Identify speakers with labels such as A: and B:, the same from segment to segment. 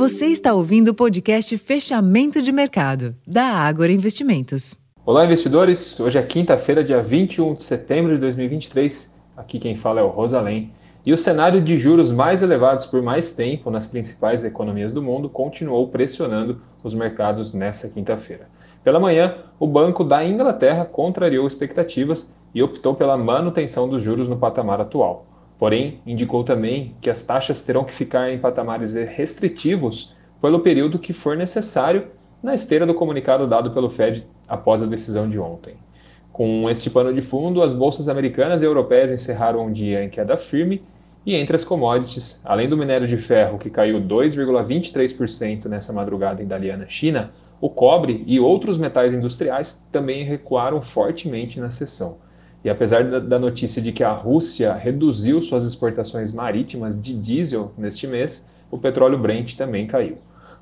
A: Você está ouvindo o podcast Fechamento de Mercado, da Ágora Investimentos.
B: Olá, investidores! Hoje é quinta-feira, dia 21 de setembro de 2023. Aqui quem fala é o Rosalém. E o cenário de juros mais elevados por mais tempo nas principais economias do mundo continuou pressionando os mercados nessa quinta-feira. Pela manhã, o Banco da Inglaterra contrariou expectativas e optou pela manutenção dos juros no patamar atual. Porém, indicou também que as taxas terão que ficar em patamares restritivos pelo período que for necessário, na esteira do comunicado dado pelo Fed após a decisão de ontem. Com este pano de fundo, as bolsas americanas e europeias encerraram um dia em queda firme e entre as commodities, além do minério de ferro que caiu 2,23% nessa madrugada em Dalian, China, o cobre e outros metais industriais também recuaram fortemente na sessão. E apesar da notícia de que a Rússia reduziu suas exportações marítimas de diesel neste mês, o petróleo Brent também caiu.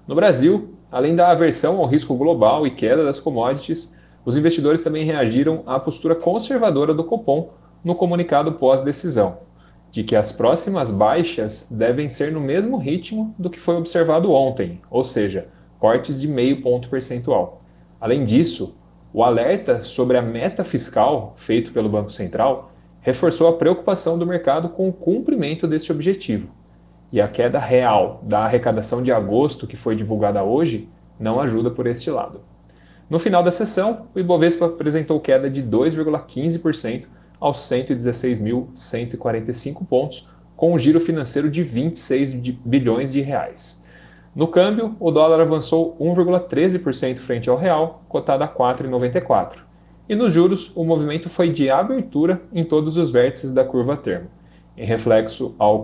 B: No Brasil, além da aversão ao risco global e queda das commodities, os investidores também reagiram à postura conservadora do Copom no comunicado pós-decisão, de que as próximas baixas devem ser no mesmo ritmo do que foi observado ontem, ou seja, cortes de meio ponto percentual. Além disso, o alerta sobre a meta fiscal feito pelo Banco Central reforçou a preocupação do mercado com o cumprimento desse objetivo. E a queda real da arrecadação de agosto, que foi divulgada hoje, não ajuda por este lado. No final da sessão, o Ibovespa apresentou queda de 2,15% aos 116.145 pontos, com um giro financeiro de 26 bilhões de reais. No câmbio, o dólar avançou 1,13% frente ao real, cotado a 4,94. E nos juros, o movimento foi de abertura em todos os vértices da curva termo, em reflexo ao,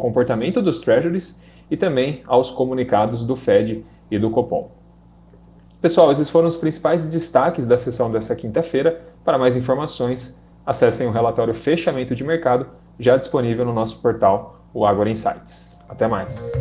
B: comportamento dos treasuries e também aos comunicados do Fed e do Copom. Pessoal, esses foram os principais destaques da sessão dessa quinta-feira. Para mais informações, acessem o relatório Fechamento de Mercado, já disponível no nosso portal, o Agora Insights. Até mais!